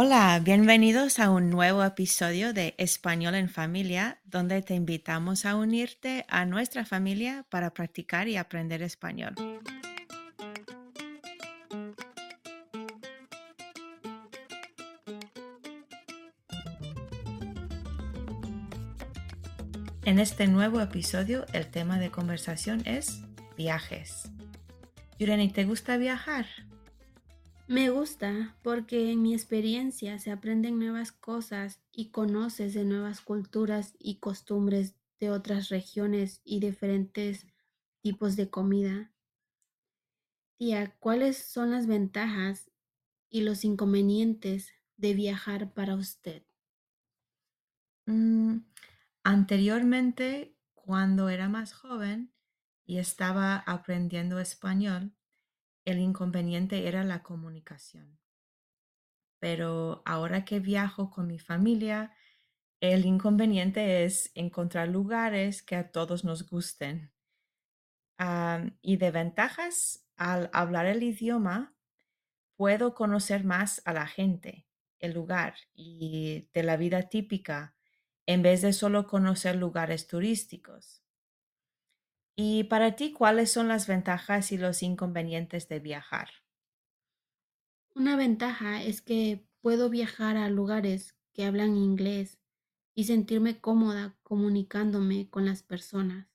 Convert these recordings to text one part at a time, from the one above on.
Hola, bienvenidos a un nuevo episodio de Español en Familia, donde te invitamos a unirte a nuestra familia para practicar y aprender español. En este nuevo episodio, el tema de conversación es viajes. Yureni, ¿te gusta viajar? Me gusta porque en mi experiencia se aprenden nuevas cosas y conoces de nuevas culturas y costumbres de otras regiones y diferentes tipos de comida. Tía, ¿cuáles son las ventajas y los inconvenientes de viajar para usted? Mm, anteriormente, cuando era más joven y estaba aprendiendo español, el inconveniente era la comunicación. Pero ahora que viajo con mi familia, el inconveniente es encontrar lugares que a todos nos gusten. Y de ventajas, al hablar el idioma, puedo conocer más a la gente, el lugar y de la vida típica, en vez de solo conocer lugares turísticos. Y para ti, ¿cuáles son las ventajas y los inconvenientes de viajar? Una ventaja es que puedo viajar a lugares que hablan inglés y sentirme cómoda comunicándome con las personas.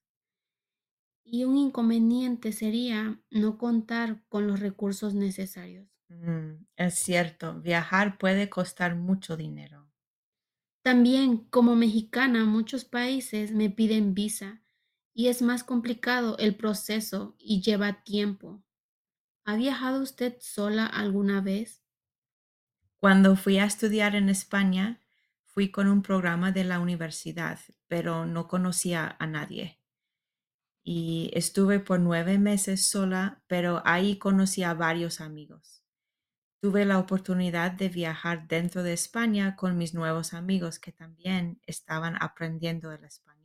Y un inconveniente sería no contar con los recursos necesarios. Mm, es cierto, viajar puede costar mucho dinero. También, como mexicana, muchos países me piden visa y es más complicado el proceso y lleva tiempo. ¿Ha viajado usted sola alguna vez? Cuando fui a estudiar en España, fui con un programa de la universidad, pero no conocía a nadie. Y estuve por nueve meses sola, pero ahí conocí a varios amigos. Tuve la oportunidad de viajar dentro de España con mis nuevos amigos que también estaban aprendiendo el español.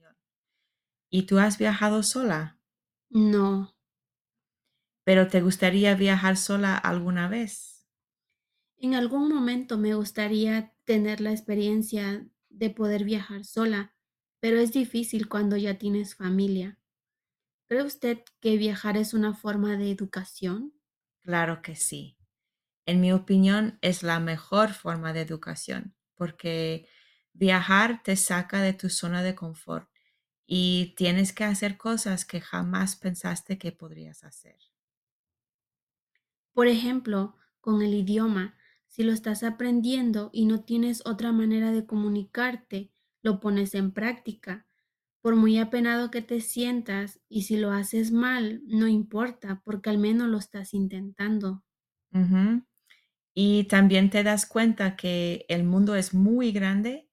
¿Y tú has viajado sola? No. ¿Pero te gustaría viajar sola alguna vez? En algún momento me gustaría tener la experiencia de poder viajar sola, pero es difícil cuando ya tienes familia. ¿Cree usted que viajar es una forma de educación? Claro que sí. En mi opinión, es la mejor forma de educación porque viajar te saca de tu zona de confort y tienes que hacer cosas que jamás pensaste que podrías hacer. Por ejemplo, con el idioma, si lo estás aprendiendo y no tienes otra manera de comunicarte, lo pones en práctica. Por muy apenado que te sientas y si lo haces mal, no importa, porque al menos lo estás intentando. Y también te das cuenta que el mundo es muy grande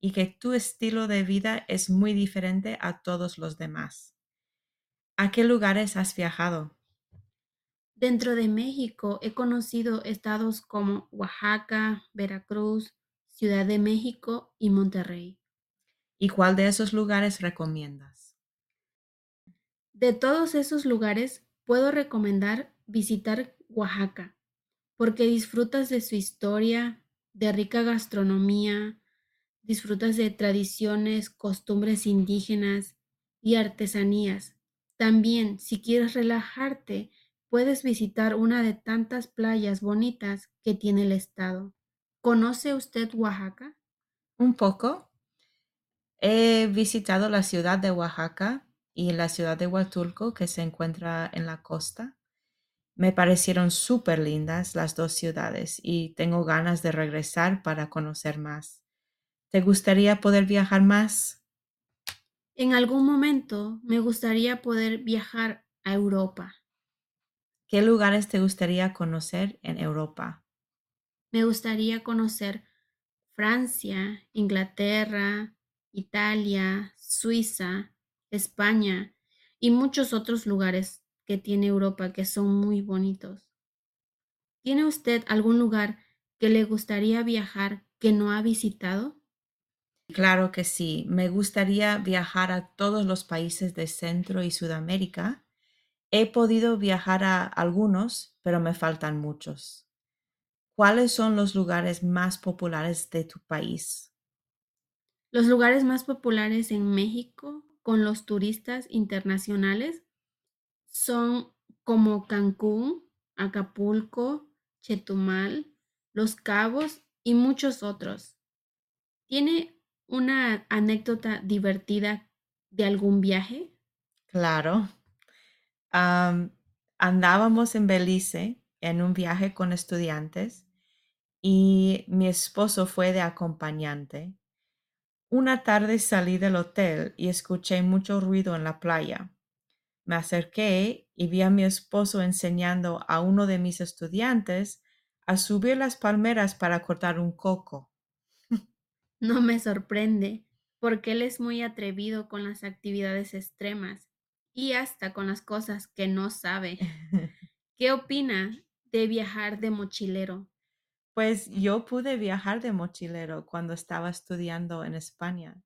y que tu estilo de vida es muy diferente a todos los demás. ¿A qué lugares has viajado? Dentro de México he conocido estados como Oaxaca, Veracruz, Ciudad de México y Monterrey. ¿Y cuál de esos lugares recomiendas? De todos esos lugares puedo recomendar visitar Oaxaca, porque disfrutas de su historia, de rica gastronomía, disfrutas de tradiciones, costumbres indígenas y artesanías. También, si quieres relajarte, puedes visitar una de tantas playas bonitas que tiene el estado. ¿Conoce usted Oaxaca? Un poco. He visitado la ciudad de Oaxaca y la ciudad de Huatulco, que se encuentra en la costa. Me parecieron súper lindas las dos ciudades y tengo ganas de regresar para conocer más. ¿Te gustaría poder viajar más? En algún momento me gustaría poder viajar a Europa. ¿Qué lugares te gustaría conocer en Europa? Me gustaría conocer Francia, Inglaterra, Italia, Suiza, España y muchos otros lugares que tiene Europa que son muy bonitos. ¿Tiene usted algún lugar que le gustaría viajar que no ha visitado? Claro que sí. Me gustaría viajar a todos los países de Centro y Sudamérica. He podido viajar a algunos, pero me faltan muchos. ¿Cuáles son los lugares más populares de tu país? Los lugares más populares en México con los turistas internacionales son como Cancún, Acapulco, Chetumal, Los Cabos y muchos otros. ¿Tiene una anécdota divertida de algún viaje? Claro. andábamos en Belice en un viaje con estudiantes y mi esposo fue de acompañante. Una tarde salí del hotel y escuché mucho ruido en la playa. Me acerqué y vi a mi esposo enseñando a uno de mis estudiantes a subir las palmeras para cortar un coco. No me sorprende, porque él es muy atrevido con las actividades extremas y hasta con las cosas que no sabe. ¿Qué opina de viajar de mochilero? Pues yo pude viajar de mochilero cuando estaba estudiando en España.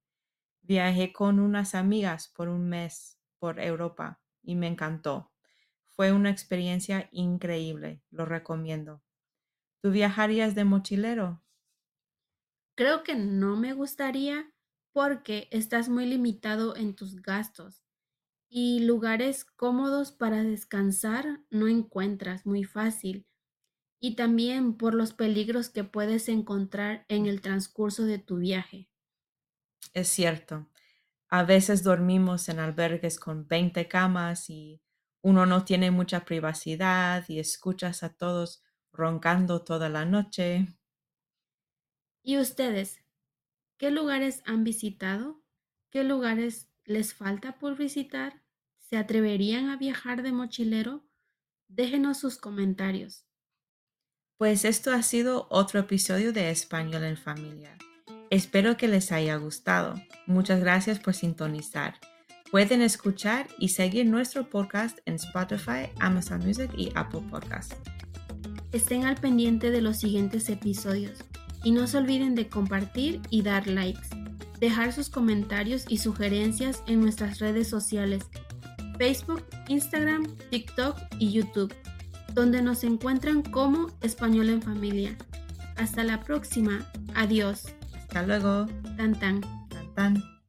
Viajé con unas amigas por un mes por Europa y me encantó. Fue una experiencia increíble, lo recomiendo. ¿Tú viajarías de mochilero? Creo que no me gustaría porque estás muy limitado en tus gastos y lugares cómodos para descansar no encuentras muy fácil y también por los peligros que puedes encontrar en el transcurso de tu viaje. Es cierto. A veces dormimos en albergues con 20 camas y uno no tiene mucha privacidad y escuchas a todos roncando toda la noche. ¿Y ustedes? ¿Qué lugares han visitado? ¿Qué lugares les falta por visitar? ¿Se atreverían a viajar de mochilero? Déjenos sus comentarios. Pues esto ha sido otro episodio de Español en Familia. Espero que les haya gustado. Muchas gracias por sintonizar. Pueden escuchar y seguir nuestro podcast en Spotify, Amazon Music y Apple Podcast. Estén al pendiente de los siguientes episodios y no se olviden de compartir y dar likes. Dejar sus comentarios y sugerencias en nuestras redes sociales, Facebook, Instagram, TikTok y YouTube donde nos encuentran como Español en Familia. Hasta la próxima. Adiós. Hasta luego. Tan tan. Tan tan.